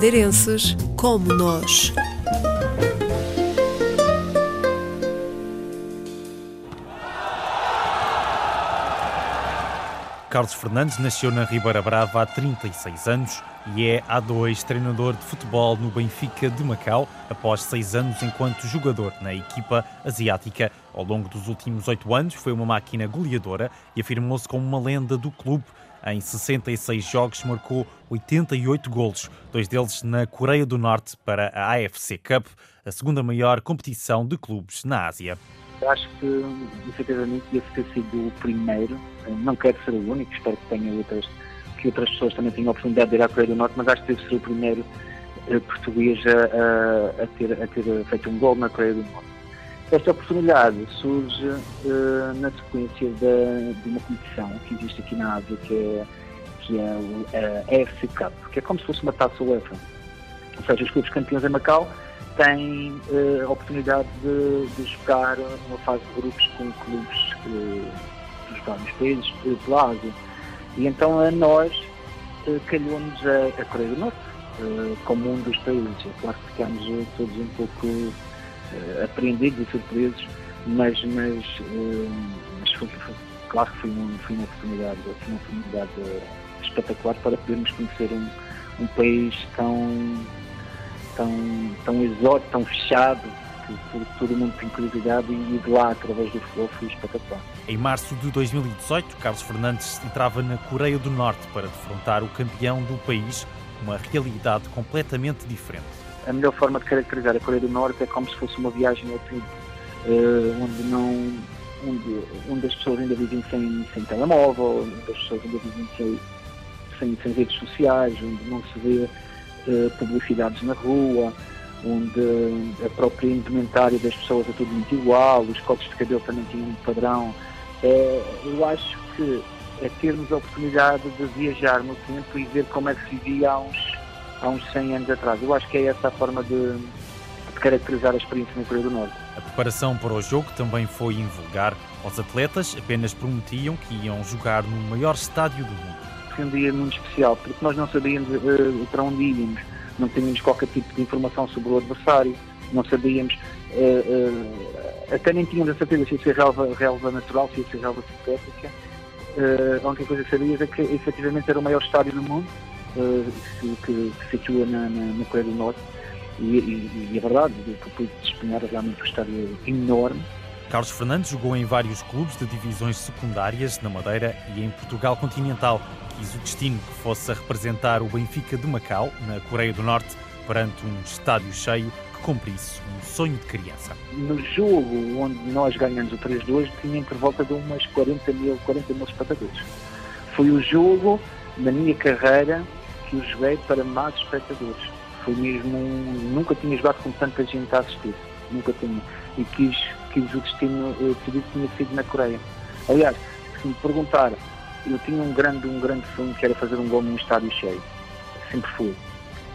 madeirenses como nós. Carlos Fernandes nasceu na Ribeira Brava há 36 anos e é há dois treinador de futebol no Benfica de Macau, após seis anos enquanto jogador na equipa asiática. Ao longo dos últimos oito anos foi uma máquina goleadora e afirmou-se como uma lenda do clube. Em 66 jogos marcou 88 golos, dois deles na Coreia do Norte para a AFC Cup, a segunda maior competição de clubes na Ásia. Acho que, efetivamente, deve ter sido o primeiro. Não quero ser o único, espero que tenha outras, que outras pessoas também tenham a oportunidade de ir à Coreia do Norte, mas acho que deve ser o primeiro eh, português a, a, ter, a ter feito um gol na Coreia do Norte. Esta oportunidade surge uh, na sequência de, de, uma competição que existe aqui na Ásia, que é, que é a AFC Cup, que é como se fosse uma taça UEFA. Ou seja, os clubes campeões em Macau tem uh, a oportunidade de, de, jogar uma fase de grupos com clubes uh, dos vários países uh, pela Ásia. E então a nós uh, calhou-nos a, a, Coreia do Norte como um dos países. É claro que ficámos todos um pouco apreendidos e surpresos, mas, mas, mas foi, foi, claro que foi, um, foi uma oportunidade, foi uma oportunidade espetacular para podermos conhecer um, um país tão tão, tão exótico, tão fechado, que todo mundo tem curiosidade e de lá, através do futebol, foi espetacular. Em março de 2018, Carlos Fernandes entrava na Coreia do Norte para defrontar o campeão do país, uma realidade completamente diferente. A melhor forma de caracterizar a Coreia do Norte é como se fosse uma viagem ao tempo, uh, onde não onde, onde as pessoas ainda vivem sem, sem telemóvel, onde as pessoas ainda vivem sem, sem, sem redes sociais, onde não se vê uh, publicidades na rua, onde a própria indumentária das pessoas é tudo muito igual, os cortes de cabelo também tinham um padrão. É, eu acho que é termos a oportunidade de viajar no tempo e ver como é que se vivia há uns, há uns 100 anos atrás. Eu acho que é essa a forma de, de caracterizar a experiência na Coreia do Norte. A preparação para o jogo também foi invulgar. Os atletas apenas prometiam que iam jogar no maior estádio do mundo foi um dia muito especial, porque nós não sabíamos uh, para onde íamos, não tínhamos qualquer tipo de informação sobre o adversário, não sabíamos, uh, uh, até nem tínhamos a certeza se ia ser relva, relva natural, se ia ser relva sintética. a única coisa que sabias é que efetivamente era o maior estádio do mundo, que, que, se situa na, na, na Coreia do Norte. E, e, e é verdade, que pude despenhar realmente um estádio enorme, Carlos Fernandes jogou em vários clubes de divisões secundárias na Madeira e em Portugal continental. Quis o destino que fosse a representar o Benfica de Macau, na Coreia do Norte, perante um estádio cheio que cumprisse um sonho de criança. No jogo onde nós ganhamos o 3-2, tinha por volta de umas 40 mil, 40 mil espectadores. Foi o jogo na minha carreira que eu joguei para mais espectadores. Foi mesmo. Nunca tinha jogado com tanta gente a assistir. Nunca tinha. E quis que o destino eh, decidido tinha sido na Coreia. Aliás, se me perguntar, eu tinha um grande, um grande sonho que era fazer um gol num estádio cheio. Sempre fui.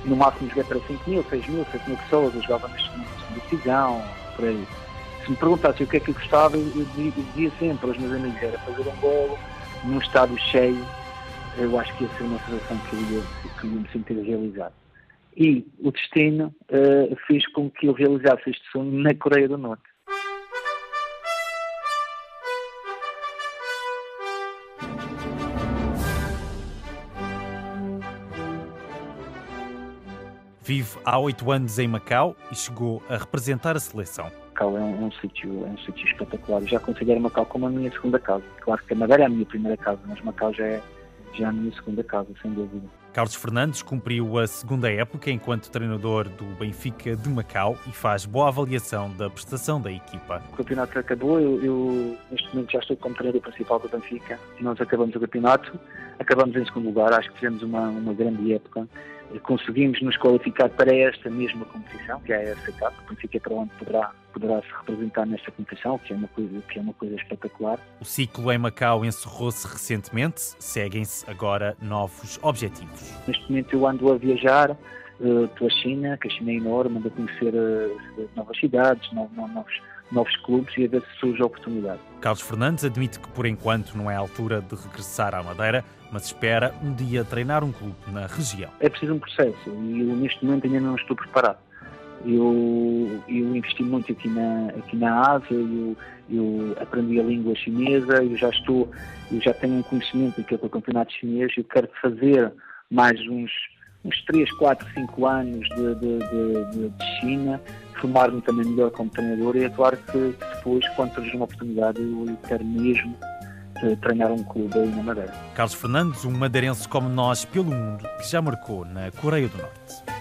No máximo joguei para 5 mil, 6 mil, 7 mil pessoas, eu jogava na divisão, por aí. Se me perguntasse o que é que eu gostava, eu dizia sempre aos meus amigos, era fazer um gol num estádio cheio, eu acho que ia ser uma sensação que eu ia, que eu me sentir realizado. E o destino uh, fez com que eu realizasse este sonho na Coreia do Norte. Vive há oito anos em Macau e chegou a representar a seleção. Macau é um, um sítio é um sítio espetacular. Já considero Macau como a minha segunda casa. Claro que a Madeira é a minha primeira casa, mas Macau já é, já é a minha segunda casa, sem dúvida. Carlos Fernandes cumpriu a segunda época enquanto treinador do Benfica de Macau e faz boa avaliação da prestação da equipa. O campeonato acabou, eu, eu neste momento já estou como treinador principal do Benfica. Nós acabamos o campeonato, acabamos em segundo lugar, acho que fizemos uma, uma grande época conseguimos nos qualificar para esta mesma competição, que é a FA Cup, que Benfica para onde poderá, poderá se representar nesta competição, que é, uma coisa, que é uma coisa espetacular. O ciclo em Macau encerrou-se recentemente, seguem-se agora novos objetivos. Neste momento eu ando a viajar, estou à China, que a China é enorme, ando a conhecer uh, novas cidades, novos, novos, novos clubes e a ver se surge a oportunidade. Carlos Fernandes admite que por enquanto não é a altura de regressar à Madeira, mas espera um dia treinar um clube na região. É preciso um processo e eu neste momento ainda não estou preparado. Eu, eu investi muito aqui na, aqui na Ásia, eu, eu aprendi a língua chinesa, eu já estou, eu já tenho um conhecimento daquilo que é o campeonato chinês, eu quero fazer mais uns, uns 3, 4, 5 anos de, de, de, de China, formar-me também melhor como treinador e claro que depois, quando surgir uma oportunidade, eu quero mesmo eh, treinar um clube aí na Madeira. Carlos Fernandes, um madeirense como nós pelo mundo, que já marcou na Coreia do Norte.